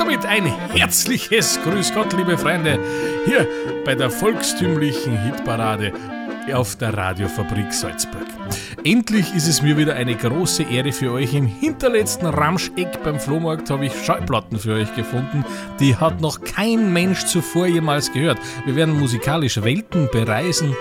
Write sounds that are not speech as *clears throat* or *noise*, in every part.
damit ein herzliches Grüß Gott, liebe Freunde, hier bei der volkstümlichen Hitparade auf der Radiofabrik Salzburg. Endlich ist es mir wieder eine große Ehre für euch. Im hinterletzten Ramscheck beim Flohmarkt habe ich Schallplatten für euch gefunden. Die hat noch kein Mensch zuvor jemals gehört. Wir werden musikalisch Welten bereisen,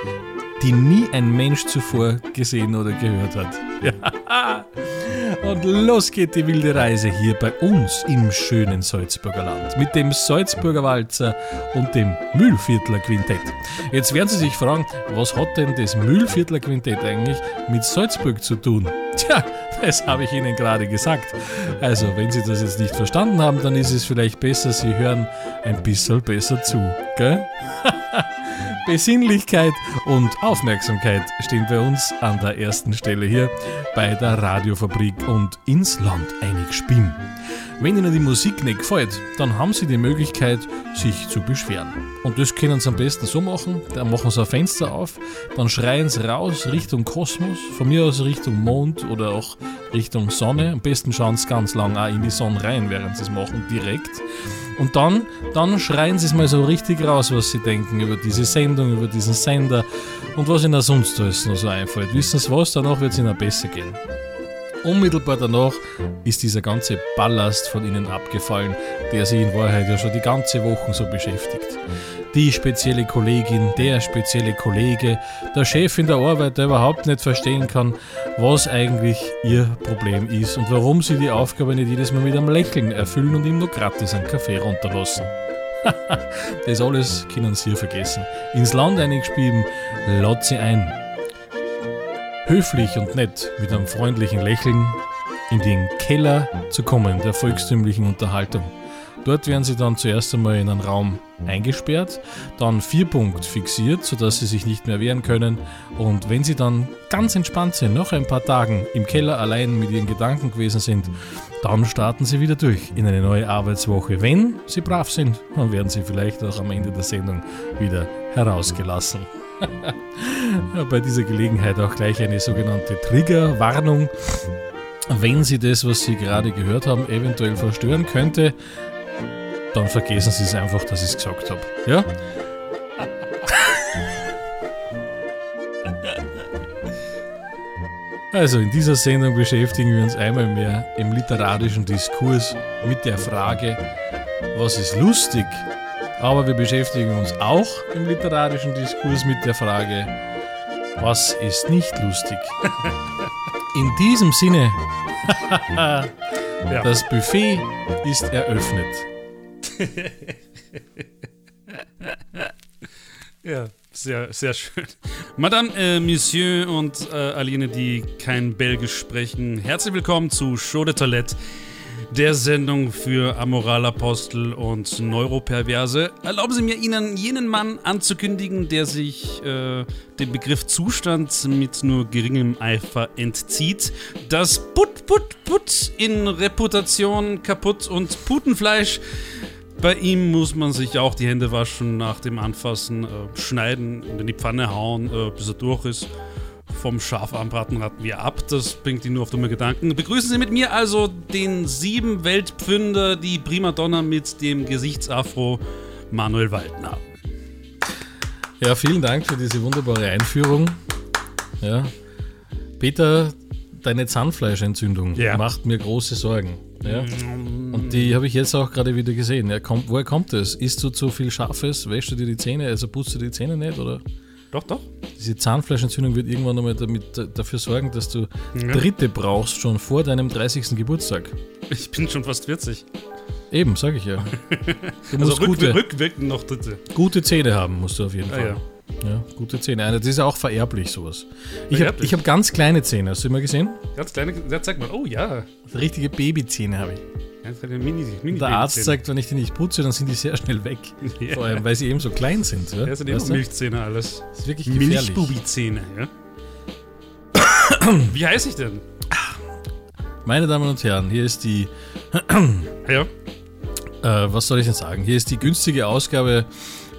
die nie ein Mensch zuvor gesehen oder gehört hat. *laughs* Und los geht die wilde Reise hier bei uns im schönen Salzburger Land mit dem Salzburger Walzer und dem Mühlviertler Quintett. Jetzt werden Sie sich fragen, was hat denn das Mühlviertler Quintett eigentlich mit Salzburg zu tun? Tja, das habe ich Ihnen gerade gesagt. Also, wenn Sie das jetzt nicht verstanden haben, dann ist es vielleicht besser, Sie hören ein bisschen besser zu, gell? *laughs* Besinnlichkeit und Aufmerksamkeit stehen bei uns an der ersten Stelle hier bei der Radiofabrik und ins Land einig spielen. Wenn Ihnen die Musik nicht gefällt, dann haben Sie die Möglichkeit, sich zu beschweren. Und das können Sie am besten so machen, dann machen Sie ein Fenster auf, dann schreien Sie raus Richtung Kosmos, von mir aus Richtung Mond oder auch Richtung Sonne. Am besten schauen Sie ganz lang auch in die Sonne rein, während Sie es machen, direkt. Und dann, dann schreien Sie es mal so richtig raus, was Sie denken über diese Sendung, über diesen Sender und was Ihnen sonst alles noch so einfällt. Wissen Sie was, danach wird es Ihnen besser gehen. Unmittelbar danach ist dieser ganze Ballast von ihnen abgefallen, der sie in Wahrheit ja schon die ganze Woche so beschäftigt. Die spezielle Kollegin, der spezielle Kollege, der Chef in der Arbeit, der überhaupt nicht verstehen kann, was eigentlich ihr Problem ist und warum sie die Aufgabe nicht jedes Mal mit einem Lächeln erfüllen und ihm nur gratis einen Kaffee runterlassen. *laughs* das alles können sie vergessen. Ins Land eingespieben, lad sie ein höflich und nett mit einem freundlichen Lächeln in den Keller zu kommen der volkstümlichen Unterhaltung. Dort werden sie dann zuerst einmal in einen Raum eingesperrt, dann Vierpunkt fixiert, sodass sie sich nicht mehr wehren können. Und wenn sie dann ganz entspannt sind, nach ein paar Tagen im Keller allein mit ihren Gedanken gewesen sind, dann starten sie wieder durch in eine neue Arbeitswoche. Wenn sie brav sind, dann werden sie vielleicht auch am Ende der Sendung wieder herausgelassen. Bei dieser Gelegenheit auch gleich eine sogenannte Triggerwarnung. Wenn Sie das, was Sie gerade gehört haben, eventuell verstören könnte, dann vergessen Sie es einfach, dass ich es gesagt habe. Ja? Also in dieser Sendung beschäftigen wir uns einmal mehr im literarischen Diskurs mit der Frage, was ist lustig aber wir beschäftigen uns auch im literarischen Diskurs mit der Frage, was ist nicht lustig? In diesem Sinne, *laughs* das Buffet ist eröffnet. ja, sehr, sehr schön. Madame, äh, Monsieur und äh, Aline, die kein Belgisch sprechen, herzlich willkommen zu Show de Toilette der Sendung für Amoralapostel und Neuroperverse. Erlauben Sie mir, Ihnen jenen Mann anzukündigen, der sich äh, dem Begriff Zustand mit nur geringem Eifer entzieht. Das Put, Put, Put in Reputation kaputt und Putenfleisch. Bei ihm muss man sich auch die Hände waschen nach dem Anfassen, äh, schneiden und in die Pfanne hauen, äh, bis er durch ist vom Schaf anbraten raten wir ab. Das bringt ihn nur auf dumme Gedanken. Begrüßen Sie mit mir also den sieben Weltpfünder, die Primadonna mit dem Gesichtsafro Manuel Waldner. Ja, vielen Dank für diese wunderbare Einführung. Ja. Peter, deine Zahnfleischentzündung ja. macht mir große Sorgen. Ja. Und die habe ich jetzt auch gerade wieder gesehen. Ja, kommt, woher kommt das? Isst du zu viel Scharfes? Wäschst du dir die Zähne? Also putzt du die Zähne nicht? Oder? Doch, doch. Diese Zahnfleischentzündung wird irgendwann einmal damit, dafür sorgen, dass du ja. Dritte brauchst, schon vor deinem 30. Geburtstag. Ich bin schon fast 40. Eben, sag ich ja. *laughs* Du also musst rück, gute, rückwirkend noch Dritte. Gute Zähne haben musst du auf jeden ah, Fall. Ja. ja. gute Zähne. Das ist auch vererblich, sowas. Ich habe hab ganz kleine Zähne, hast du immer gesehen? Ganz kleine, ja, zeig mal. Oh ja. Richtige Babyzähne habe ich. Mini, Mini der Arzt sagt, wenn ich die nicht putze, dann sind die sehr schnell weg. *laughs* Ja. Vor allem, weil sie eben so klein sind. Ja, das sind eben Milchzähne alles. Das ist wirklich gefährlich. Milchbubi-Zähne, ja. *coughs* Wie heiße ich denn? Meine Damen und Herren, hier ist die. ja. Äh, was soll ich denn sagen? Hier ist die günstige Ausgabe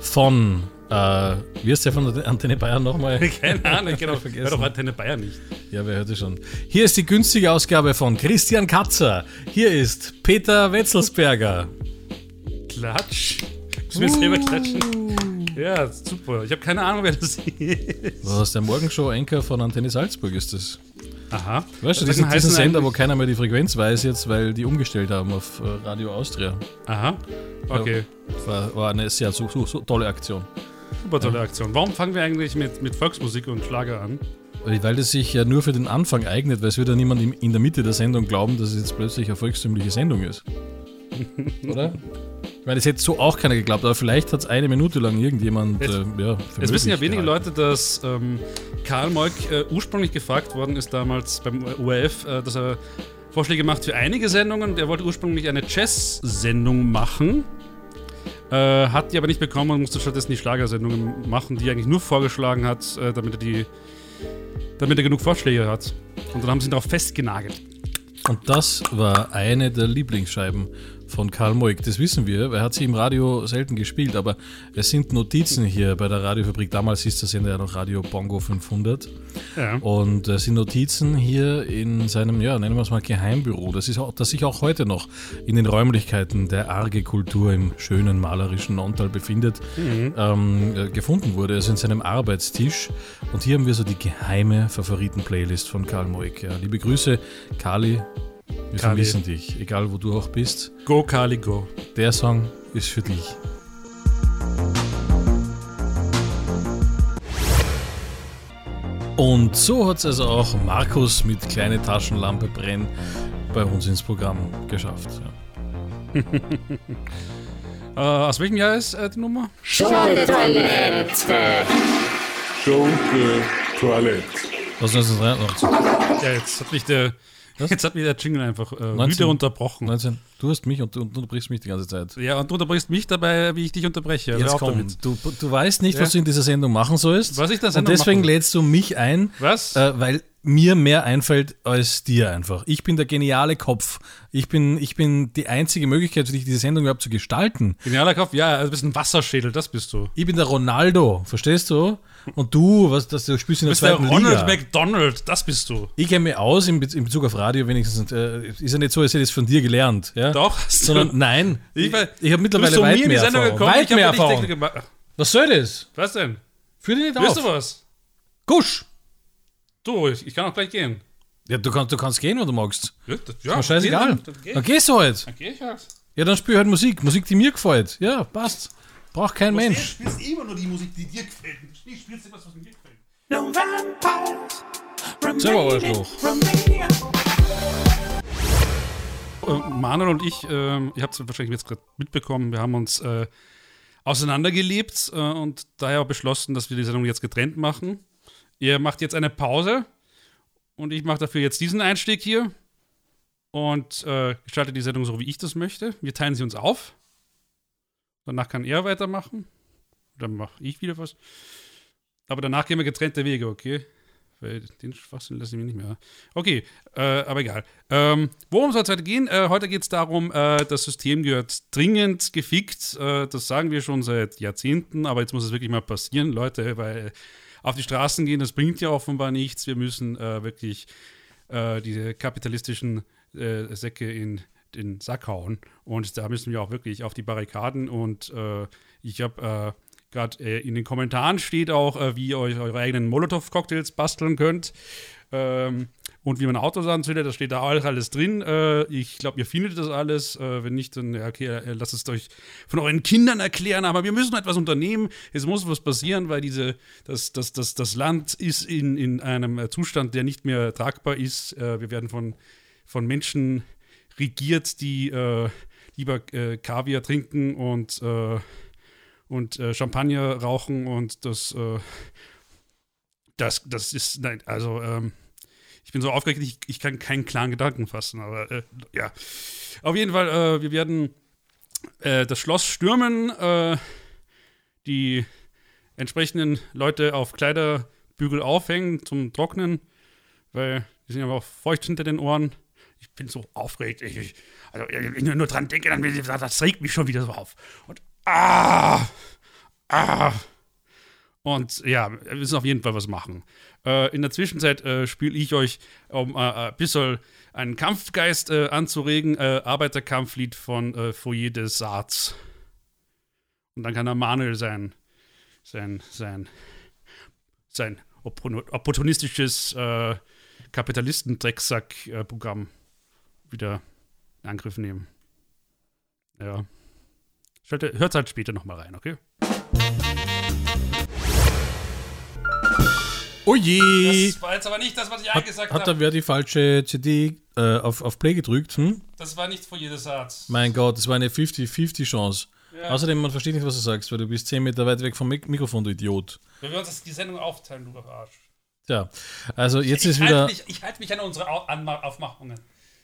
von äh, wie ist der von Antenne Bayern nochmal? *laughs* Keine Ahnung, genau. Vergessen. Hör doch Antenne Bayern nicht. Ja, wer hörte schon. Hier ist die günstige Ausgabe von Christian Katzer. Hier ist Peter Wetzelsberger. Klatsch. Müssen wir selber klatschen? Ja, super. Ich habe keine Ahnung, wer das ist. Was, der Morgenshow-Anchor von Antenne Salzburg ist das. Aha. Weißt du, diesen, diesen Sender, wo keiner mehr die Frequenz weiß jetzt, weil die umgestellt haben auf äh, Radio Austria. Aha. Okay. War, war eine sehr so, so, so tolle Aktion. Super tolle Aktion. Warum fangen wir eigentlich mit, mit Volksmusik und Schlager an? Weil das sich ja nur für den Anfang eignet, weil es wird ja niemand in der Mitte der Sendung glauben, dass es jetzt plötzlich eine volkstümliche Sendung ist. *laughs* Oder? Ich meine, das hätte so auch keiner geglaubt, aber vielleicht hat es eine Minute lang irgendjemand. Es- äh, ja, Es wissen ja wenige gehalten. Leute, dass ähm, Karl Moik äh, ursprünglich gefragt worden ist damals beim ORF, äh, dass er Vorschläge macht für einige Sendungen. Er wollte ursprünglich eine Jazz-Sendung machen, äh, hat die aber nicht bekommen und musste stattdessen die Schlagersendungen machen, die er eigentlich nur vorgeschlagen hat, äh, damit er die, damit er genug Vorschläge hat. Und dann haben sie ihn darauf festgenagelt. Und das war eine der Lieblingsscheiben von Karl Moik. Das wissen wir, weil er hat sie im Radio selten gespielt, aber es sind Notizen hier bei der Radiofabrik. Damals hieß der Sender ja noch Radio Bongo 500. Ja. Und es sind Notizen hier in seinem, ja, nennen wir es mal Geheimbüro, das, ist auch, das sich auch heute noch in den Räumlichkeiten der Arge Kultur im schönen malerischen Nontal befindet, ähm, äh, gefunden wurde. Also in seinem Arbeitstisch. Und hier haben wir so die geheime Favoriten-Playlist von Karl Moik. Ja, liebe Grüße, Kali. Wir Kali. vermissen dich, egal wo du auch bist. Go, Kali, go. Der Song ist für dich. Und so hat es also auch Markus mit kleine Taschenlampe brennen bei uns ins Programm geschafft. Ja. *laughs* Äh, aus welchem Jahr ist äh, die Nummer? Schunke Toilette. Schunke Toilette. Was 1983? Ja, jetzt hat mich der, jetzt hat mich der Jingle einfach äh, 19. wieder unterbrochen. 19. Du hast mich und du, unterbrichst mich die ganze Zeit. Ja, und du unterbrichst mich dabei, wie ich dich unterbreche. Hör Jetzt komm, du, du weißt nicht, Ja. was du in dieser Sendung machen sollst. Was ich in der Und Sendung deswegen machen- lädst du mich ein, Was? Äh, weil mir mehr einfällt als dir einfach. Ich bin der geniale Kopf. Ich bin, ich bin die einzige Möglichkeit für dich, diese Sendung überhaupt zu gestalten. Genialer Kopf, ja, also du bist ein Wasserschädel, das bist du. Ich bin der Ronaldo, verstehst du? Und du, was, das, du spielst in der bist der zweiten Ronald Liga. McDonald, das bist du. Ich kenne mich aus in, Be in Bezug auf Radio wenigstens. Äh, ist ja nicht so, als hätte ich es von dir gelernt. Ja? Doch. Sondern *laughs* nein, Ich, war- ich habe mittlerweile weit mir mehr Erfahrung. gekommen, Weit mehr Erfahrung. Was soll das? Was denn? Führ dich nicht Willst auf. du was? Gusch. Du, ich, ich kann auch gleich gehen. Ja, du, kannst, du kannst gehen, wenn du magst. Ja, das, ja, Mir scheißegal. Dann, dann, geh, Dann gehst du halt. dann geh ich halt. Ja, dann spiel halt Musik. Musik, die mir gefällt. Ja, passt. Braucht kein Du Mensch. Spielst immer nur die Musik, die dir gefällt. Du spielst etwas, was mir gefällt. No vampires. Selber Arschloch. Äh, Manuel und ich, ähm, ihr habt es wahrscheinlich jetzt gerade mitbekommen, wir haben uns äh, auseinandergelebt äh, und daher auch beschlossen, dass wir die Sendung jetzt getrennt machen. Ihr macht jetzt eine Pause und ich mache dafür jetzt diesen Einstieg hier und äh, gestalte die Sendung so, wie ich das möchte. Wir teilen sie uns auf. Danach kann er weitermachen. Dann mache ich wieder was. Aber danach gehen wir getrennte Wege, okay? Weil den Schwachsinn lasse ich mir nicht mehr. Okay, äh, aber egal. Ähm, worum soll es heute gehen? Äh, heute geht es darum, äh, das System gehört dringend gefickt. Äh, das sagen wir schon seit Jahrzehnten, aber jetzt muss es wirklich mal passieren, Leute, weil auf die Straßen gehen, das bringt ja offenbar nichts. Wir müssen äh, wirklich äh, diese kapitalistischen Säcke in den Sack hauen. Und da müssen wir auch wirklich auf die Barrikaden. Und ich habe gerade äh, in den Kommentaren steht auch, äh, wie ihr euch eure eigenen Molotow-Cocktails basteln könnt. Ähm, und wie man Autos anzündet, das steht da auch alles drin. Äh, ich glaube, ihr findet das alles. Äh, wenn nicht, dann okay, äh, lasst es euch von euren Kindern erklären. Aber wir müssen etwas unternehmen. Es muss was passieren, weil diese, das, das, das, das Land ist in, in einem äh, Zustand, der nicht mehr tragbar ist. Äh, wir werden von, von Menschen regiert, die äh, lieber Kaviar trinken und, und äh, Champagner rauchen und das, äh, das, das ist, nein, also, ähm, ich bin so aufgeregt, ich, ich kann keinen klaren Gedanken fassen, aber äh, ja. Auf jeden Fall, äh, wir werden äh, das Schloss stürmen, äh, die entsprechenden Leute auf Kleiderbügel aufhängen zum Trocknen, weil die sind aber auch feucht hinter den Ohren. Ich bin so aufgeregt. Ich, ich, also, wenn ich nur dran denke, dann das regt mich schon wieder so auf. Und ah, ah. Und ja, wir müssen auf jeden Fall was machen. Äh, in der Zwischenzeit äh, spiele ich euch, um äh, ein bisschen einen Kampfgeist äh, anzuregen, äh, Arbeiterkampflied von äh, Foyer des Saats. Und dann kann der Manuel sein, sein, sein, sein oppo- opportunistisches äh, Kapitalisten-Drecksack-Programm wieder in Angriff nehmen. Ja. Hört halt später nochmal rein, okay? Oh je! Das war jetzt aber nicht das, was ich Hat, eingesagt hat da habe. wer die falsche CD äh, auf, auf Play gedrückt? Hm? Das war nicht vor jeder Satz. Mein Gott, das war eine 50-50 Chance. Ja. Außerdem, man versteht nicht, was du sagst, weil du bist 10 Meter weit weg vom Mik Mikrofon, du Idiot. Wenn wir uns das, die Sendung aufteilen, du Arsch. Tja, also jetzt ist ich wieder. halte mich, ich halte mich an unsere Au- Anma Aufmachungen.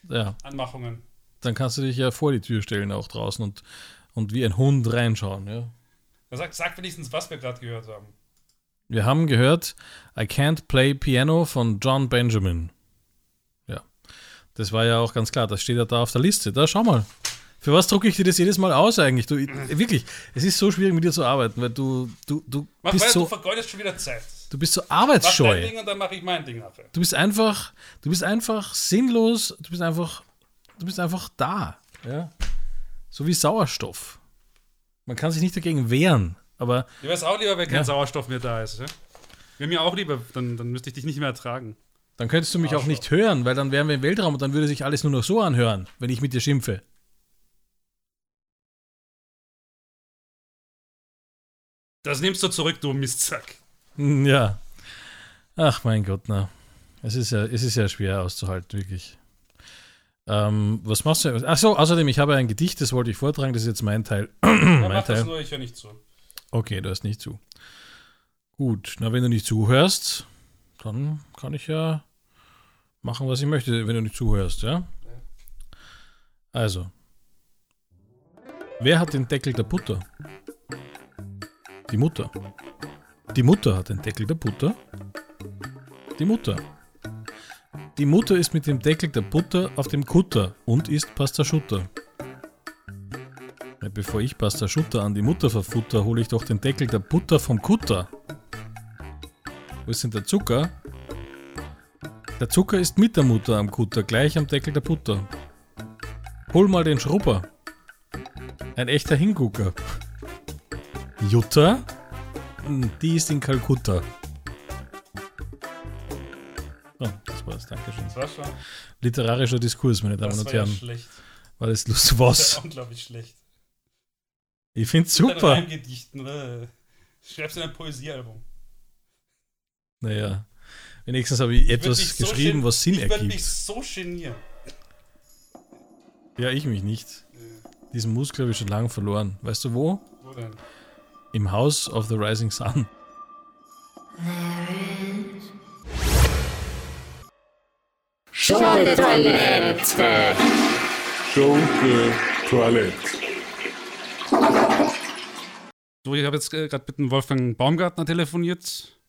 Ja, Anmachungen. dann kannst du dich ja vor die Tür stellen, auch draußen und, und wie ein Hund reinschauen. Ja. Sag, sag wenigstens, was wir gerade gehört haben. Wir haben gehört I Can't Play Piano von John Benjamin. Ja, das war ja auch ganz klar, das steht ja da auf der Liste. Da, schau mal. Für was drucke ich dir das jedes Mal aus eigentlich? Du, *laughs* wirklich, es ist so schwierig mit dir zu arbeiten, weil du, du, du Mach bist weiter, du so, vergeudest schon wieder Zeit. du bist so Mach dein arbeitsscheu. Ding und dann mache ich mein Ding nachher. Du bist einfach, du bist einfach sinnlos, du bist einfach, du bist einfach da. Ja? So wie Sauerstoff. Man kann sich nicht dagegen wehren, aber wäre es auch lieber, wenn kein Ja. Sauerstoff mehr da ist. Ja? Wäre mir auch lieber, dann, dann müsste ich dich nicht mehr ertragen. dann könntest du mich auch nicht hören, weil dann wären wir im Weltraum und dann würde sich alles nur noch so anhören, wenn ich mit dir schimpfe. Das nimmst du zurück, du Mistsack. Hm, Ja. Ach mein Gott, na. Es ist ja, es ist ja schwer auszuhalten, wirklich. Ähm, was machst du? Ach so, außerdem, ich habe ein Gedicht, das wollte ich vortragen, das ist jetzt mein Teil. *clears throat* Ja, mein mach das Teil. nur, ich höre nicht zu. Okay, du hörst nicht zu. Gut, na, wenn du nicht zuhörst, dann kann ich ja machen, was ich möchte, wenn du nicht zuhörst, ja? Also. Wer hat den Deckel der Butter? Die Mutter. Die Mutter hat den Deckel der Butter. Die Mutter. Die Mutter ist mit dem Deckel der Butter auf dem Kutter und isst Pasta Schutter. Bevor ich Pasta Schutter an die Mutter verfutter, hole ich doch den Deckel der Butter vom Kutter. Wo ist denn der Zucker? Der Zucker ist mit der Mutter am Kutter, gleich am Deckel der Butter. Hol mal den Schrubber. Ein echter Hingucker. Jutta? Hm, Die ist in Kalkutta. Das war's, Dankeschön. Das war schon. Literarischer Diskurs, meine Damen Das und war ja Herren. schlecht. War das lustig? Das war Was? unglaublich schlecht. Ich find's super. deinen Reimgedichten. äh. Schreibst in ein Poesiealbum. Naja, wenigstens habe ich Ich etwas so geschrieben, was Sinn Ich würde mich ergibt. so genieren. Ja, ich mich nicht. Diesen Muskel habe ich schon lange verloren. Weißt du wo? Wo denn? Im House of the Rising Sun. Schunke-Toilette. Schunke Toilette. So, ich habe jetzt äh, gerade mit dem Wolfgang Baumgartner telefoniert.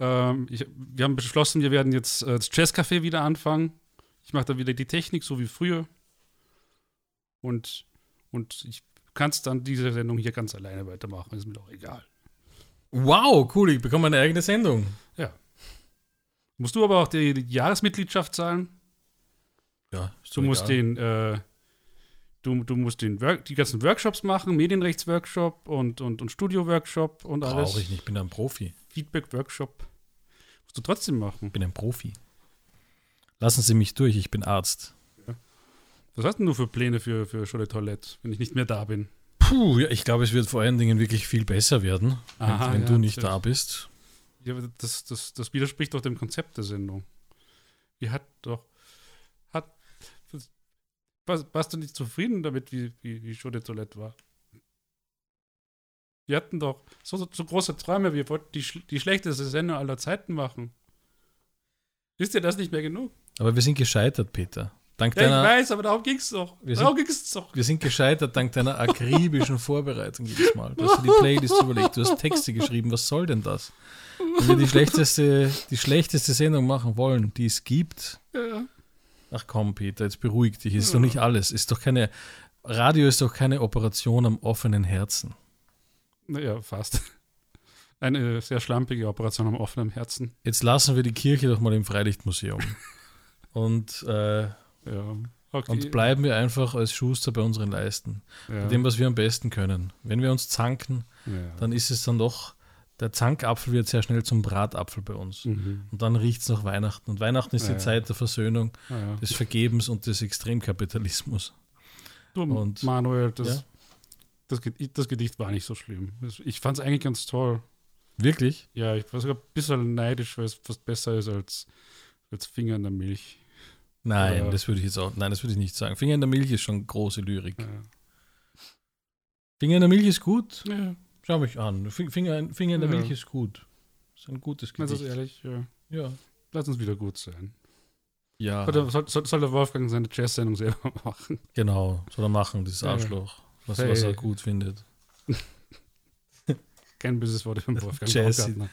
Ähm, ich, wir haben beschlossen, wir werden jetzt äh, das Jazzcafé wieder anfangen. Ich mache da wieder die Technik, so wie früher. Und, und ich kann es dann diese Sendung hier ganz alleine weitermachen. Ist mir doch egal. Wow, cool, ich bekomme eine eigene Sendung. Ja. Musst du aber auch die, die Jahresmitgliedschaft zahlen? Ja, Du musst egal. den, äh, du, du musst den Work, die ganzen Workshops machen, Medienrechtsworkshop und, und, und Studio-Workshop und alles. Brauche ich nicht, ich bin ein Profi. Feedback-Workshop. Musst du trotzdem machen. Ich bin ein Profi. Lassen Sie mich durch, ich bin Arzt. Was hast denn du für Pläne für, für de Toilette, wenn ich nicht mehr da bin? Puh, ja, ich glaube, es wird vor allen Dingen wirklich viel besser werden, wenn, Aha, wenn ja, du nicht da bist. Ja, aber das, das, das widerspricht doch dem Konzept der Sendung. Die hat doch. Warst du nicht zufrieden damit, wie, wie, wie Show de Toilette war? Wir hatten doch so, so, große Träume, wir wollten die, die schlechteste Sendung aller Zeiten machen. Ist dir das nicht mehr genug? Aber wir sind gescheitert, Peter. Dank Ja, ich deiner, weiß, aber darum ging es doch. Wir sind- Darum ging es doch. wir sind gescheitert dank deiner akribischen Vorbereitung jedes Mal. Du hast dir die Playlist *laughs* überlegt, du hast Texte geschrieben, was soll denn das? Wenn wir die schlechteste, die schlechteste Sendung machen wollen, die es gibt, Ja. Ach komm, Peter, jetzt beruhig dich, ist doch nicht alles. Ist doch keine, Radio ist doch keine Operation am offenen Herzen. Naja, fast. *laughs* Eine sehr schlampige Operation am offenen Herzen. Jetzt lassen wir die Kirche doch mal im Freilichtmuseum. *laughs* Und äh, Ja. Okay. Und bleiben wir einfach als Schuster bei unseren Leisten. ja. Bei dem, was wir am besten können. Wenn wir uns zanken, ja. dann ist es dann doch, der Zankapfel wird sehr schnell zum Bratapfel bei uns. Mhm. Und dann riecht es nach Weihnachten. Und Weihnachten ist Ja. die Zeit der Versöhnung, ja. des Vergebens und des Extremkapitalismus. Du, und- Manuel, das, das, das Gedicht war nicht so schlimm. Ich fand es eigentlich ganz toll. Wirklich? Ja, ich war sogar ein bisschen neidisch, weil es fast besser ist als, als Finger in der Milch. Nein, Ja. das würde ich jetzt auch, nein, das würde ich nicht sagen. Finger in der Milch ist schon große Lyrik. Ja. Finger in der Milch ist gut. Ja, Schau mich an. Fi- Finger, in- Finger in der. Milch ist gut. Ist ein gutes Gedicht. ehrlich, ja. Ja. lass uns wieder gut sein. Ja, Soll, soll, soll, soll der Wolfgang seine Jazz-Sendung selber *laughs* machen? genau. Soll er machen, dieses. Arschloch. Was, Hey. was er gut findet. *laughs* Kein böses Wort den Wolfgang. Baumgartner.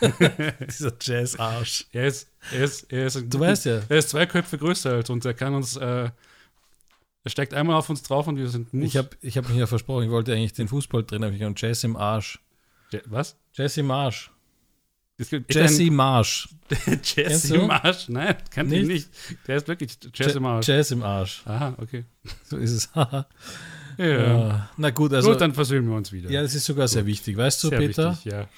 *laughs* Dieser Jazz-Arsch. Er ist, er ist, er ist, Du weißt ja, er ist zwei Köpfe größer als uns. Er kann uns, äh, er steigt einmal auf uns drauf und wir sind Mus. ich habe ich hab mich ja versprochen, ich wollte eigentlich den Fußballtrainer, ich habe Jazz im Arsch. Ja, was? Jesse Marsch. Es gibt Jesse Marsch. *laughs* Du? Marsch? Nein, kann ich Nicht? nicht. Der ist wirklich Jazz im Arsch. Jazz im Arsch. Aha, okay. *laughs* So ist es. *laughs* ja. Ja. Na gut, also. Gut, dann versöhnen wir uns wieder. ja, das ist sogar sehr wichtig. Weißt du, Sehr Peter? wichtig, ja.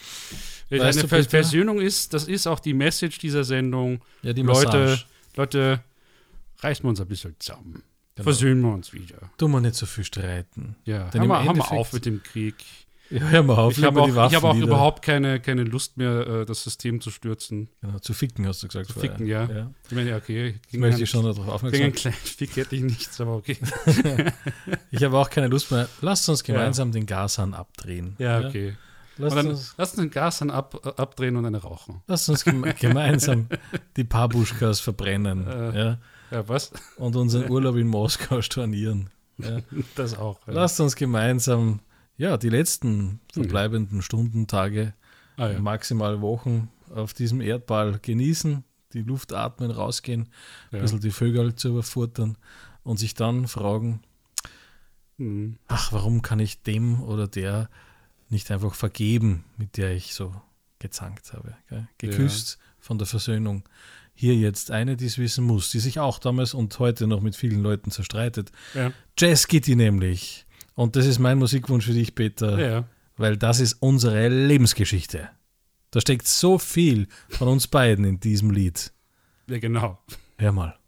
Weißt Eine Ver Peter? Versöhnung ist, das ist auch die Message dieser Sendung. Ja, die Leute, Massage. Leute, reißen wir uns ein bisschen zusammen. Genau. Versöhnen wir uns wieder. Tu mal nicht so viel streiten. Ja, Denn wir, haben wir Endeffekt- auf mit dem Krieg. Ja, hör mal auf, Ich habe auch, hab auch überhaupt keine, keine Lust mehr, äh, das System zu stürzen. Genau, zu ficken, hast du gesagt. Zu vorher. ficken, ja. ja. Ich meine, ja, okay. Gegen möchte einen- ich schon darauf Gegen aufmerksam einen kleinen Fick hätte ich nichts, aber okay. *laughs* Ich habe auch keine Lust mehr. Lasst uns gemeinsam den Gashahn abdrehen. Ja, okay. Lasst, Und dann uns, lass uns den Gas dann ab, äh, abdrehen und eine rauchen. lasst uns geme *laughs* gemeinsam die Pabuschkas verbrennen. Äh. ja, Ja, was? und unseren Urlaub in Moskau stornieren. Ja. *laughs* Das auch. Ja. Lasst uns gemeinsam ja, die letzten verbleibenden Stunden, Tage, ah, ja. maximal Wochen auf diesem Erdball genießen, die Luft atmen, rausgehen, ein bisschen die Vögel zu überfuttern und sich dann fragen, Hm. ach, warum kann ich dem oder der nicht einfach vergeben, mit der ich so gezankt habe, gell? geküsst von der Versöhnung. Hier jetzt eine, die es wissen muss, die sich auch damals und heute noch mit vielen Leuten zerstreitet. Ja. Jazz Kitty nämlich. Und das ist mein Musikwunsch für dich, Peter, ja. weil das ist unsere Lebensgeschichte. Da steckt so viel von uns beiden in diesem Lied. Ja, genau. Hör mal.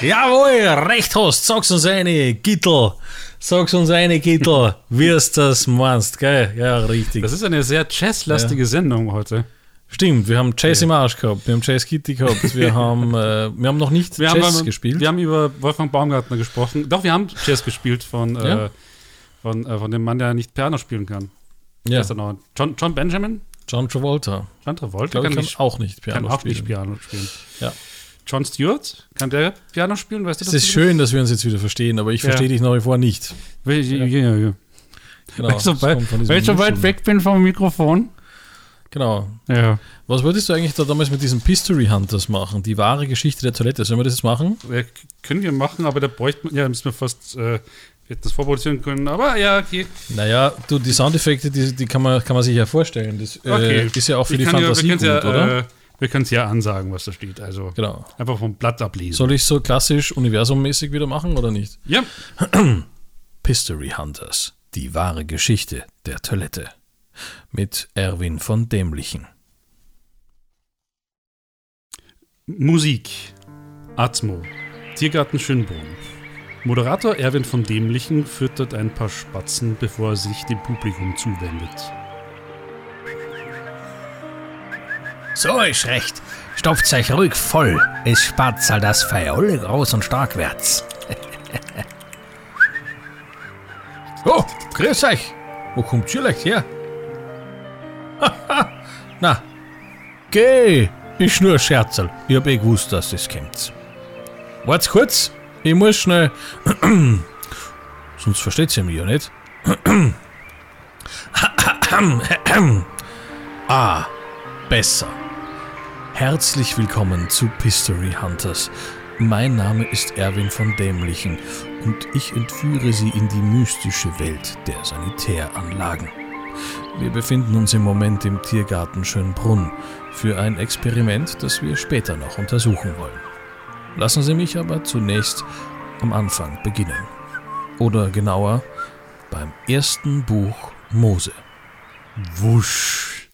Jawohl, recht hast, sag's uns eine, Gittel. Sag's uns eine, Gittel, wie es das meinst, gell? Ja, richtig. Das ist eine sehr jazzlastige Sendung heute. Stimmt, wir haben Jazz im Arsch gehabt, wir haben Jazz Kitty gehabt, wir *laughs* haben, äh, wir haben noch nicht Wir Jazz haben, gespielt. wir haben über Wolfgang Baumgartner gesprochen. Doch, wir haben Jazz gespielt von, Ja. äh, von, äh, von dem Mann, der nicht Piano spielen kann. Ja, ist noch? John, John Benjamin? John Travolta. John Travolta ich, kann, kann nicht, auch nicht kann Piano auch spielen. nicht Piano spielen. Ja. John Stewart, kann der Piano spielen? Weißt du Es ist schön, dass wir uns jetzt wieder verstehen, aber ich Ja. verstehe dich nach wie vor nicht. Ja, ja, ja. ja. Genau, Weil ich so weit, weil ich so weit weg bin vom Mikrofon. Genau. Ja. Was wolltest du eigentlich da damals mit diesen Pistory Hunters machen? Die wahre Geschichte der Toilette. Sollen wir das jetzt machen? Ja, können wir machen, aber da bräuchte man, ja, müssen wir fast, äh, hätten das vorproduzieren können, aber ja, okay. Naja, du, die Soundeffekte, die, die kann, man, kann man sich ja vorstellen. Das okay. äh, ist ja auch für Ich die ja- Fantasie wir gut, ja, oder? Äh, wir können es ja ansagen, was da steht. Also genau. einfach vom Blatt ablesen. Soll ich so klassisch universummäßig wieder machen oder nicht? ja, *clears throat* Pistory Hunters. Die wahre Geschichte der Toilette. Mit Erwin von Dämlichen. Musik. Atmo. Tiergarten Schönbrunn. Moderator Erwin von Dämlichen füttert ein paar Spatzen, bevor er sich dem Publikum zuwendet. So ist recht. Stopft euch ruhig voll. Es spatzelt das Feuer groß und stark wärts. *laughs* Oh, grüß euch. Wo kommt ihr leicht her? *laughs* Na, geh. Ist nur ein Scherzerl. Ich hab eh gewusst, dass das kommt. Wart's kurz. Ich muss schnell. *clears throat* Sonst versteht's ihr mich ja nicht. *clears throat* ah, besser. Herzlich willkommen zu Pistory Hunters. Mein Name ist Erwin von Dämlichen und ich entführe Sie in die mystische Welt der Sanitäranlagen. Wir befinden uns im Moment im Tiergarten Schönbrunn für ein Experiment, das wir später noch untersuchen wollen. Lassen Sie mich aber zunächst am Anfang beginnen. Oder genauer beim ersten Buch Mose. Wusch.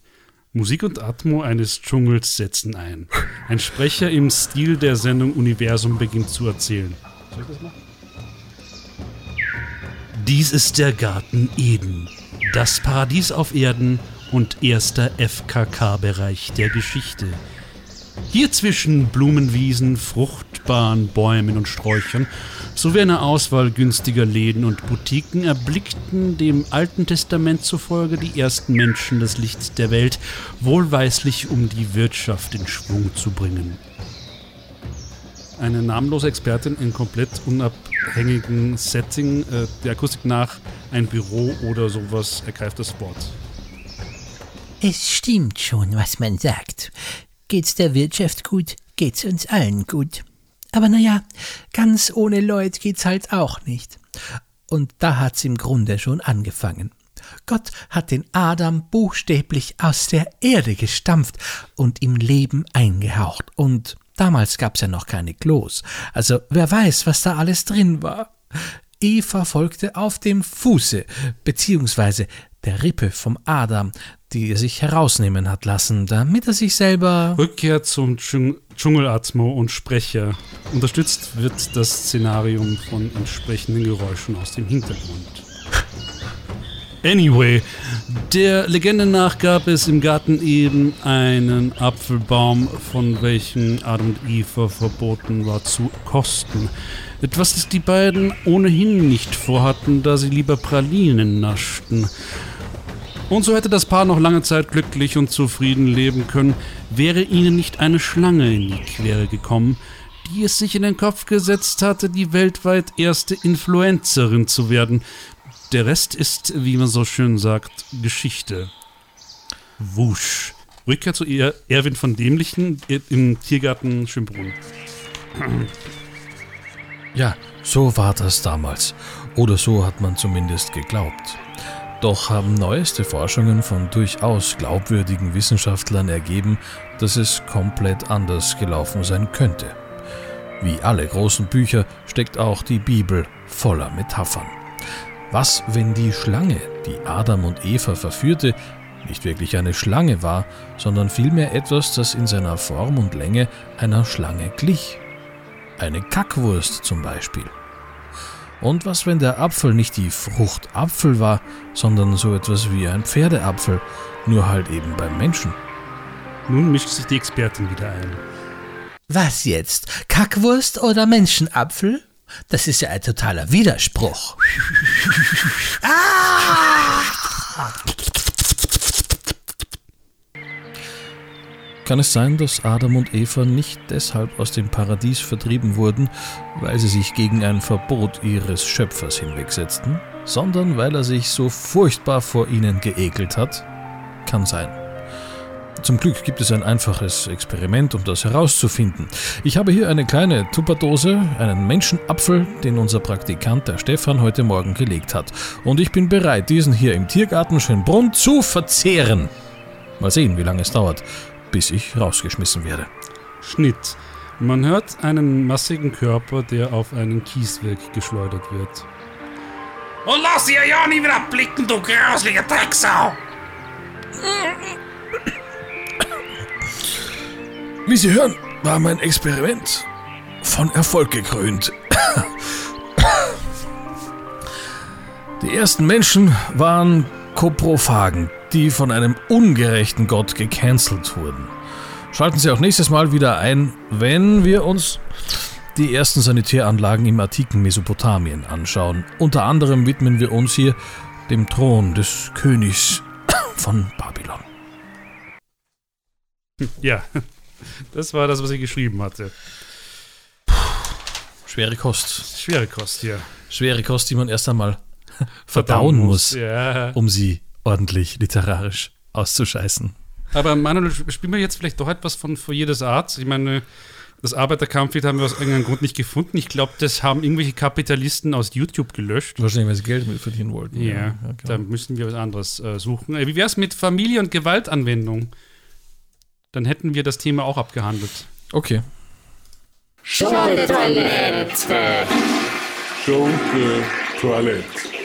Musik und Atmo eines Dschungels setzen ein. Ein Sprecher im Stil der Sendung Universum beginnt zu erzählen. Soll ich das machen? Dies ist der Garten Eden, das Paradies auf Erden und erster FKK-Bereich der Geschichte. Hier zwischen Blumenwiesen, fruchtbaren Bäumen und Sträuchern sowie einer Auswahl günstiger Läden und Boutiquen erblickten dem Alten Testament zufolge die ersten Menschen das Licht der Welt, wohlweislich um die Wirtschaft in Schwung zu bringen. Eine namenlose Expertin in komplett unabhängigen Setting, äh, der Akustik nach ein Büro oder sowas, ergreift das Wort. Es stimmt schon, was man sagt. Geht's der Wirtschaft gut, geht's uns allen gut. Aber naja, ganz ohne Leut geht's halt auch nicht. Und da hat's im Grunde schon angefangen. Gott hat den Adam buchstäblich aus der Erde gestampft und ihm Leben eingehaucht. Und damals gab's ja noch keine Klos. Also wer weiß, was da alles drin war. Eva folgte auf dem Fuße, beziehungsweise der Rippe vom Adam, die er sich herausnehmen hat lassen, damit er sich selber. Rückkehr zum Dschung Dschungelatmo und Sprecher. Unterstützt wird das Szenarium von entsprechenden Geräuschen aus dem Hintergrund. *laughs* Anyway, der Legende nach gab es im Garten eben einen Apfelbaum, von welchem Adam und Eva verboten war zu kosten. Etwas, das die beiden ohnehin nicht vorhatten, da sie lieber Pralinen naschten. Und so hätte das Paar noch lange Zeit glücklich und zufrieden leben können, wäre ihnen nicht eine Schlange in die Quere gekommen, die es sich in den Kopf gesetzt hatte, die weltweit erste Influencerin zu werden. Der Rest ist, wie man so schön sagt, Geschichte. Wusch. Rückkehr zu er Erwin von Dämlichen im Tiergarten Schönbrunn. Ja, so war das damals. Oder so hat man zumindest geglaubt. Doch haben neueste Forschungen von durchaus glaubwürdigen Wissenschaftlern ergeben, dass es komplett anders gelaufen sein könnte. Wie alle großen Bücher steckt auch die Bibel voller Metaphern. Was, wenn die Schlange, die Adam und Eva verführte, nicht wirklich eine Schlange war, sondern vielmehr etwas, das in seiner Form und Länge einer Schlange glich? Eine Kackwurst zum Beispiel. Und was, wenn der Apfel nicht die Frucht Apfel war, sondern so etwas wie ein Pferdeapfel, nur halt eben beim Menschen? Nun mischt sich die Expertin wieder ein. Was jetzt? Kackwurst oder Menschenapfel? Das ist ja ein totaler Widerspruch. *laughs* Kann es sein, dass Adam und Eva nicht deshalb aus dem Paradies vertrieben wurden, weil sie sich gegen ein Verbot ihres Schöpfers hinwegsetzten, sondern weil er sich so furchtbar vor ihnen geekelt hat? Kann sein. Zum Glück gibt es ein einfaches Experiment, um das herauszufinden. Ich habe hier eine kleine Tupperdose, einen Menschenapfel, den unser Praktikant, der Stefan, heute Morgen gelegt hat. Und ich bin bereit, diesen hier im Tiergarten Schönbrunn zu verzehren. Mal sehen, wie lange es dauert, bis ich rausgeschmissen werde. Schnitt. Man hört einen massigen Körper, der auf einen Kiesweg geschleudert wird. Und lass ihr ja nie wieder blicken, du grauslige Drecksau! Wie Sie hören, war mein Experiment von Erfolg gekrönt. Die ersten Menschen waren Koprophagen, die von einem ungerechten Gott gecancelt wurden. Schalten Sie auch nächstes Mal wieder ein, wenn wir uns die ersten Sanitäranlagen im antiken Mesopotamien anschauen. Unter anderem widmen wir uns hier dem Thron des Königs *coughs* von Babylon. Ja, das war das, was ich geschrieben hatte. Schwere Kost. Schwere Kost hier. Schwere Kost, die man erst einmal *laughs* verdauen muss, Ja. um sie ordentlich literarisch auszuscheißen. Aber Manuel, spielen wir jetzt vielleicht doch etwas von für jedes Art? Ich meine, Das Arbeiterkampflied haben wir aus irgendeinem Grund nicht gefunden. Ich glaube, das haben irgendwelche Kapitalisten aus YouTube gelöscht. Wahrscheinlich, weil sie Geld mit verdienen wollten. Ja, genau. da müssen wir was anderes äh, suchen. Äh, wie wäre es mit Familie- und Gewaltanwendung? Dann hätten wir das Thema auch abgehandelt. Okay. Schunke Toilette. Ich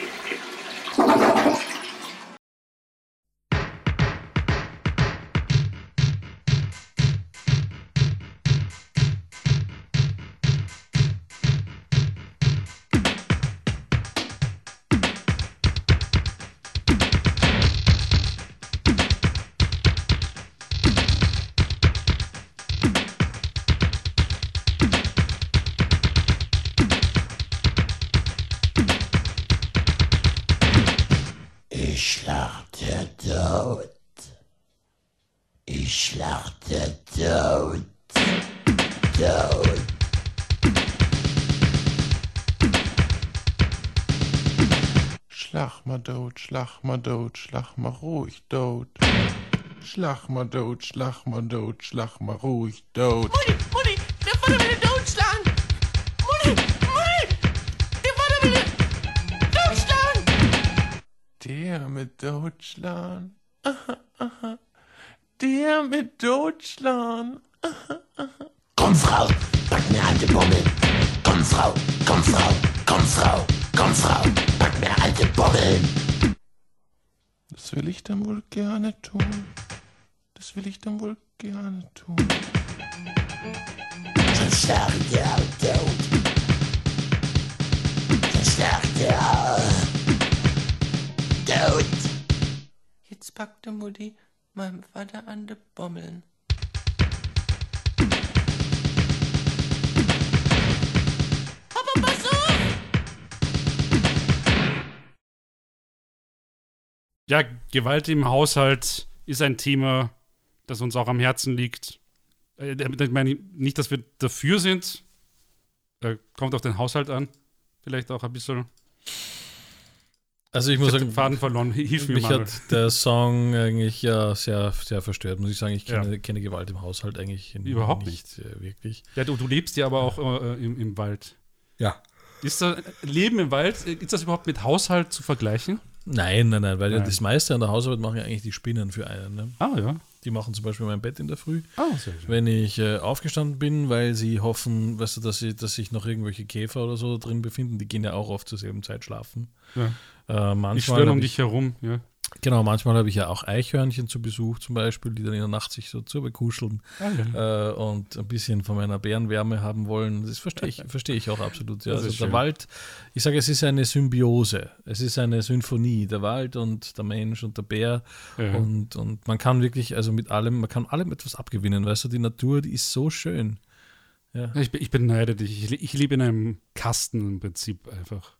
Schlag mal dood, schlag mal dood, schlag mal ruhig dood. Schlag mal dood, schlag mal dood, schlag mal ruhig dood. Mutti, Mutti, der Vater will den totschlagen. Mutti, Mutti, der Vater will den totschlagen. Der mit Deutschland. Aha, aha. Der mit Deutschland. Komm, Frau, pack mir alte Bommel. Komm, Frau, komm, Frau, komm, Frau, komm, Frau, mir alte Bommeln. Das will ich dann wohl gerne tun. Das will ich dann wohl gerne tun. Dann schlag dir auch tot. Dann schlag dir auch tot. Jetzt packte Mutti meinem Vater an de Bommeln. Ja, Gewalt im Haushalt ist ein Thema, das uns auch am Herzen liegt. Äh, damit meine ich nicht, dass wir dafür sind. Äh, kommt auf den Haushalt an. Vielleicht auch ein bisschen. Also ich Ich muss sagen, den Faden verloren. Hilf mir mich mal. hat der Song eigentlich ja sehr, sehr verstört, muss ich sagen. Ich kenne, Ja. kenne Gewalt im Haushalt eigentlich Überhaupt nicht. Äh, wirklich. Ja, du, du lebst ja aber auch äh, im, im Wald. Ja. Ist da Leben im Wald, äh, ist das überhaupt mit Haushalt zu vergleichen? Nein, nein, nein, weil Nein. das meiste an der Hausarbeit machen ja eigentlich die Spinnen für einen. Ne? Ah, ja. Die machen zum Beispiel mein Bett in der Früh. Ah, sehr schön. Wenn ich äh, aufgestanden bin, weil sie hoffen, weißt du, dass, sie, dass sich noch irgendwelche Käfer oder so drin befinden, die gehen ja auch oft zur selben Zeit schlafen. Ja. Äh, manchmal Die schwören um ich- dich herum, ja. Genau, manchmal habe ich ja auch Eichhörnchen zu Besuch zum Beispiel, die dann in der Nacht sich so zu bekuscheln Ah, äh, und ein bisschen von meiner Bärenwärme haben wollen. Das verstehe ich, verstehe ich auch absolut. Ja. Also der schön. Wald, ich sage, es ist eine Symbiose. Es ist eine Symphonie, der Wald und der Mensch und der Bär. Ja. Und, und man kann wirklich, also mit allem, man kann allem etwas abgewinnen. Weißt du, die Natur, die ist so schön. Ja. Ich, ich beneide dich. Ich, ich lebe in einem Kasten im Prinzip einfach.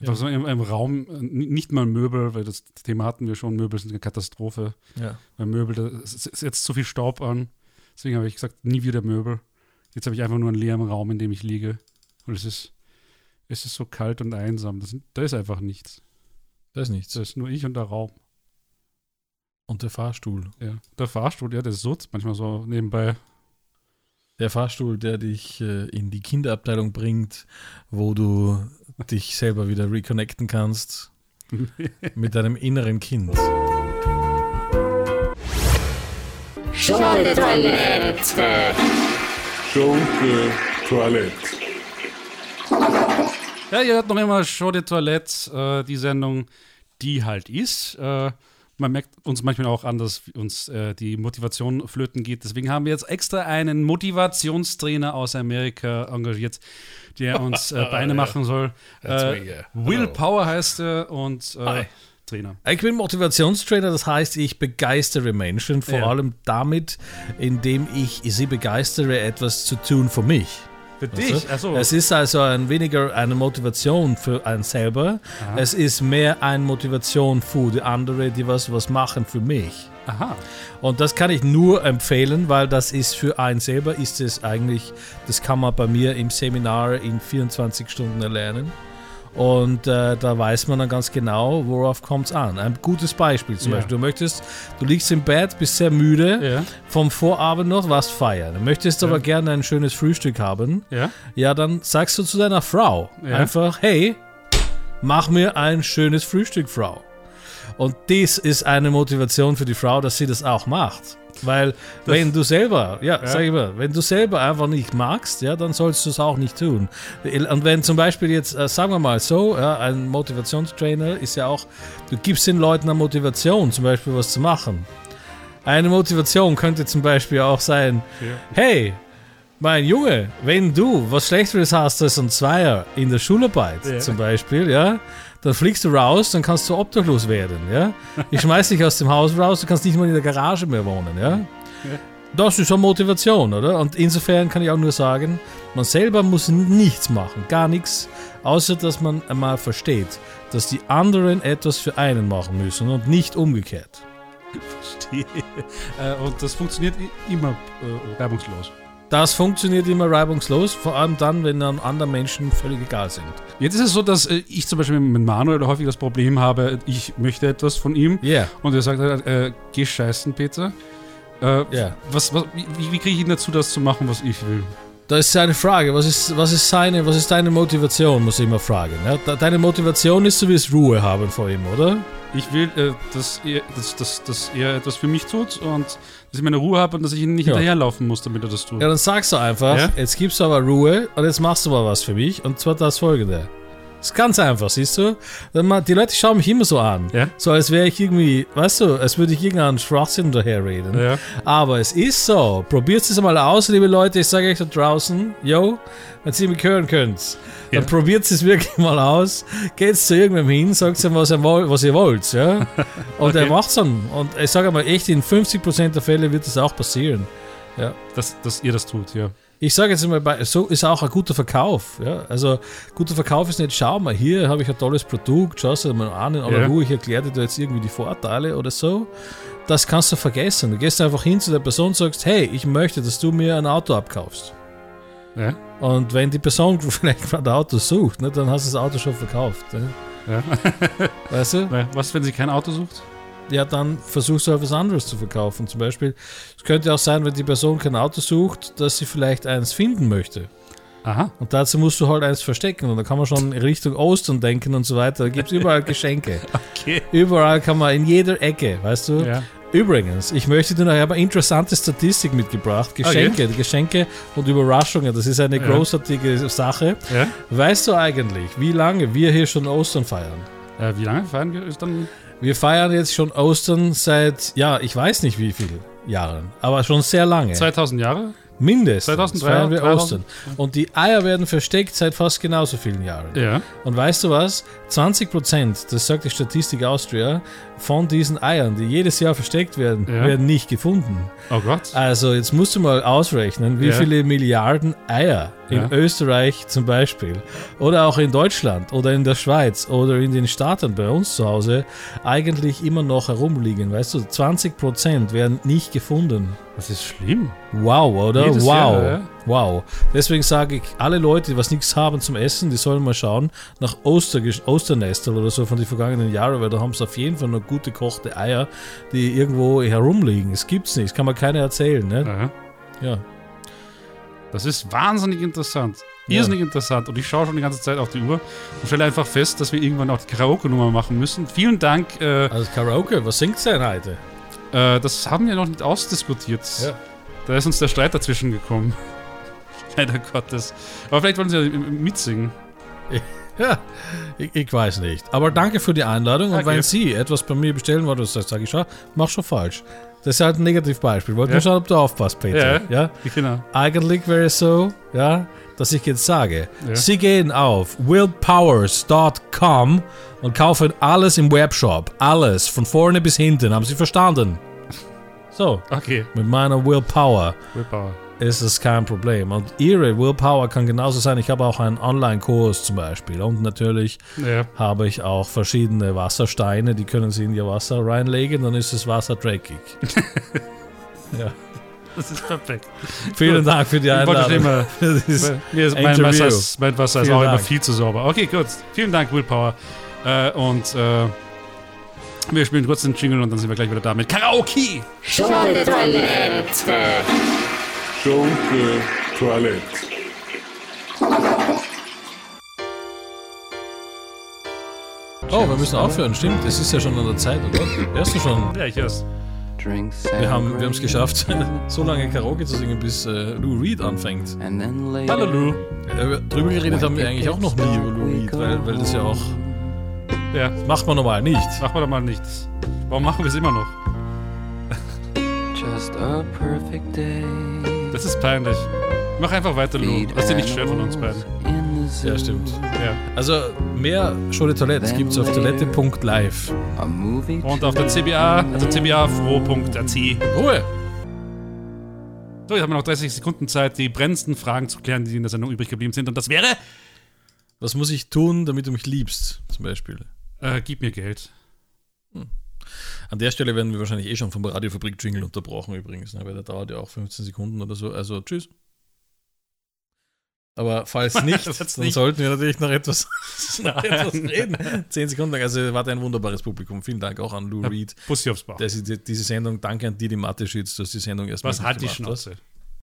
Einfach Ja. so in einem Raum, äh, nicht mal Möbel, weil das Thema hatten wir schon, Möbel sind eine Katastrophe. Ja. Weil Möbel, da s- setzt zu viel Staub an. Deswegen habe ich gesagt, nie wieder Möbel. Jetzt habe ich einfach nur einen leeren Raum, in dem ich liege. Und es ist, es ist so kalt und einsam. Das, da ist einfach nichts. Da ist nichts. Da ist nur ich und der Raum. Und der Fahrstuhl. Ja. Der Fahrstuhl, ja, der sutzt manchmal so nebenbei. Der Fahrstuhl, der dich äh, in die Kinderabteilung bringt, wo du dich selber wieder reconnecten kannst *laughs* mit deinem inneren Kind. Schunke Toilette. Ja, ihr hört noch immer Show de Toilette, äh, die Sendung, die halt ist. Äh, man merkt uns manchmal auch an, dass uns äh, die Motivation flöten geht. Deswegen haben wir jetzt extra einen Motivationstrainer aus Amerika engagiert, der *laughs* uns äh, Beine machen soll. Äh, me, yeah. Will Power heißt er und äh. Trainer. Ich bin Motivationstrainer, das heißt, ich begeistere Menschen, vor Ja. allem damit, indem ich sie begeistere, etwas zu tun für mich. Für dich? Achso. Es ist also ein weniger eine Motivation für einen selber, es ist mehr eine Motivation für die anderen, die was, was machen für mich. Aha. Und das kann ich nur empfehlen, weil das ist für einen selber, ist es eigentlich, das kann man bei mir im Seminar in 24 Stunden erlernen. Und äh, da weiß man dann ganz genau, worauf kommt es an. Ein gutes Beispiel zum Ja. Beispiel. Du möchtest, du liegst im Bett, bist sehr müde, Ja. vom Vorabend noch was feiern. Du möchtest aber gerne ein schönes Frühstück haben. Ja? Ja, dann sagst du zu deiner Frau Ja. einfach, hey, mach mir ein schönes Frühstück, Frau. Und dies ist eine Motivation für die Frau, dass sie das auch macht. Weil wenn du selber, ja, sag ich mal, wenn du selber einfach nicht magst, ja, dann sollst du es auch nicht tun. Und wenn zum Beispiel jetzt, äh, sagen wir mal so, ja, ein Motivationstrainer ist ja auch, du gibst den Leuten eine Motivation, zum Beispiel was zu machen. Eine Motivation könnte zum Beispiel auch sein, hey, mein Junge, wenn du was Schlechteres hast als ein Zweier in der Schularbeit Ja. zum Beispiel, ja, dann fliegst du raus, dann kannst du obdachlos werden, ja. Ich schmeiß dich aus dem Haus raus, du kannst nicht mal in der Garage mehr wohnen, ja. Das ist eine Motivation, oder? Und insofern kann ich auch nur sagen, man selber muss nichts machen, gar nichts, außer dass man einmal versteht, dass die anderen etwas für einen machen müssen und nicht umgekehrt. *laughs* Verstehe. Äh, und das funktioniert immer äh, reibungslos. Das funktioniert immer reibungslos, vor allem dann, wenn dann andere Menschen völlig egal sind. Jetzt ist es so, dass äh, ich zum Beispiel mit Manuel häufig das Problem habe, ich möchte etwas von ihm Ja. und er sagt, äh, geh scheißen, Peter. Äh, Ja. was, was, wie, wie kriege ich ihn dazu, das zu machen, was ich will? Da ist seine Frage, was ist, was ist seine, was ist deine Motivation, muss ich immer fragen. Ja? De- Deine Motivation ist, du willst Ruhe haben vor ihm, oder? Ich will, äh, dass, er, dass, dass, dass er etwas für mich tut und dass ich meine Ruhe habe und dass ich ihn nicht Ja. hinterherlaufen muss, damit er das tut. Ja, dann sagst du einfach, Ja? jetzt gibst du aber Ruhe und jetzt machst du mal was für mich und zwar das folgende. Ist ganz einfach, siehst du? Die Leute schauen mich immer so an. Ja? So als wäre ich irgendwie, weißt du, als würde ich irgendeinen Schwachsinn daherreden. Ja. Aber es ist so. Probiert es mal aus, liebe Leute. Ich sage euch da draußen, yo, wenn ihr mich hören könnt, dann Ja. probiert es wirklich *laughs* mal aus. Geht zu irgendwem hin, sagt ihm, was was ihr wollt. Ja? *laughs* Und er Okay. macht's dann. Und ich sage mal, echt, in 50% der Fälle wird es auch passieren. Dass, dass ihr das tut, ja. Ich sage jetzt mal, so ist auch ein guter Verkauf. Ja? Also, guter Verkauf ist nicht, schau mal, hier habe ich ein tolles Produkt, schau es dir mal an, aber Ja. du, ich erkläre dir da jetzt irgendwie die Vorteile oder so. Das kannst du vergessen. Du gehst einfach hin zu der Person und sagst, hey, ich möchte, dass du mir ein Auto abkaufst. Ja. Und wenn die Person *laughs* vielleicht gerade ein Auto sucht, ne, dann hast du das Auto schon verkauft. Ne? Ja. *laughs* Weißt du? Was, wenn sie kein Auto sucht? Ja, dann versuchst du etwas anderes zu verkaufen. Zum Beispiel, es könnte auch sein, wenn die Person kein Auto sucht, dass sie vielleicht eins finden möchte. Aha. Und dazu musst du halt eins verstecken. Und da kann man schon in Richtung Ostern denken und so weiter. Da gibt es überall Geschenke. *laughs* Okay. Überall kann man, in jeder Ecke, weißt du? Ja. Übrigens, ich möchte dir noch, ich habe eine interessante Statistik mitgebracht. Geschenke, Geschenke und Überraschungen, das ist eine Ja. großartige Sache. Ja. Weißt du eigentlich, wie lange wir hier schon Ostern feiern? Äh, wie lange feiern wir ist dann? Wir feiern jetzt schon Ostern seit, ja, ich weiß nicht wie viele Jahren, aber schon sehr lange. 2000 Jahre? Mindestens 2003, feiern wir 3000. Ostern. Und die Eier werden versteckt seit fast genauso vielen Jahren. Ja. Und weißt du was? 20%, das sagt die Statistik Austria, von diesen Eiern, die jedes Jahr versteckt werden, Ja. werden nicht gefunden. Oh Gott. Also jetzt musst du mal ausrechnen, wie Ja. viele Milliarden Eier in Ja. Österreich zum Beispiel oder auch in Deutschland oder in der Schweiz oder in den Staaten bei uns zu Hause eigentlich immer noch herumliegen. Weißt du, 20% werden nicht gefunden. Das ist schlimm. Wow, oder? Jedes wow. Jahr, ja. Wow. Deswegen sage ich, alle Leute, die was nichts haben zum Essen, die sollen mal schauen nach Oster, Osternestel oder so von den vergangenen Jahren, weil da haben sie auf jeden Fall noch gute kochte Eier, die irgendwo herumliegen. Es gibt's nicht, das kann man keiner erzählen. Ne? Ja. Ja. Das ist wahnsinnig interessant. Ja. Irrsinnig interessant. Und ich schaue schon die ganze Zeit auf die Uhr und stelle einfach fest, dass wir irgendwann auch die Karaoke-Nummer machen müssen. Vielen Dank. Äh, Also Karaoke, was singt denn heute? äh, das haben wir noch nicht ausdiskutiert. Ja. Da ist uns der Streit dazwischen gekommen. *laughs* Leider Gottes. Aber vielleicht wollen Sie ja mitsingen. *laughs* Ja, ich, ich weiß nicht. Aber danke für die Einladung. Und Okay. wenn Sie etwas bei mir bestellen wollen, das sage ich schon, mach schon falsch. Das ist halt ein Negativbeispiel. Wollte Ja. nur schauen, ob du aufpasst, Peter. Ja. Genau. Eigentlich wäre es so, ja, dass ich jetzt sage, Ja. Sie gehen auf willpowers.com und kaufen alles im Webshop. Alles, von vorne bis hinten. Haben Sie verstanden? So, Okay. mit meiner Willpower Willpower. Ist es kein Problem. Und Ihre Willpower kann genauso sein. Ich habe auch einen Online-Kurs zum Beispiel. Und natürlich Ja. habe ich auch verschiedene Wassersteine, die können Sie in Ihr Wasser reinlegen, dann ist das Wasser dreckig. *laughs* ja. Das ist perfekt. Vielen Dank für die Ich wollte schon Einladung. immer- *laughs* Mir ist, mein. Wasser ist, mein Wasser ist auch immer Dank. viel zu sauber. Okay, gut. Vielen Dank, Willpower. Äh, und äh, wir spielen kurz den Jingle und dann sind wir gleich wieder da mit Karaoke. Schunke Toilette. Oh, wir müssen aufhören, stimmt. Es ist ja schon an der Zeit, oder? Hörst du schon? Ja, ich hör's. Wir haben wir es geschafft, *laughs* so lange Karaoke zu singen, bis äh, Lou Reed anfängt. Hallo, Lou. Äh, drüber geredet haben wir eigentlich auch noch nie über Lou Reed, weil, weil das ja auch Ja, macht man normal nicht. machen wir doch mal nichts. Warum machen wir es immer noch? Just a perfect day. Das ist peinlich. Mach einfach weiter, Lou. Lass dich nicht stören von uns beiden. Ja, stimmt. Ja. Also mehr de Toilette gibt es auf toilette.live. Und auf der CBA, also cbafro.at. Ruhe! So, jetzt haben wir noch 30 Sekunden Zeit, die brennendsten Fragen zu klären, die in der Sendung übrig geblieben sind. Und das wäre, Was muss ich tun, damit du mich liebst, zum Beispiel? äh, gib mir Geld. An der Stelle werden wir wahrscheinlich eh schon vom Radiofabrik-Jingle unterbrochen übrigens, ne? weil der dauert ja auch 15 Sekunden oder so. Also tschüss. Aber falls *laughs* nicht, dann nicht. sollten wir natürlich noch etwas, *laughs* noch etwas reden. 10 Sekunden lang. Also war ein wunderbares Publikum. Vielen Dank auch an Lou Reed. Pussy aufs Bauch. Sie die- diese Sendung, danke an dir, die Mathe schützt, dass die Sendung erst Was hat die Schnauze?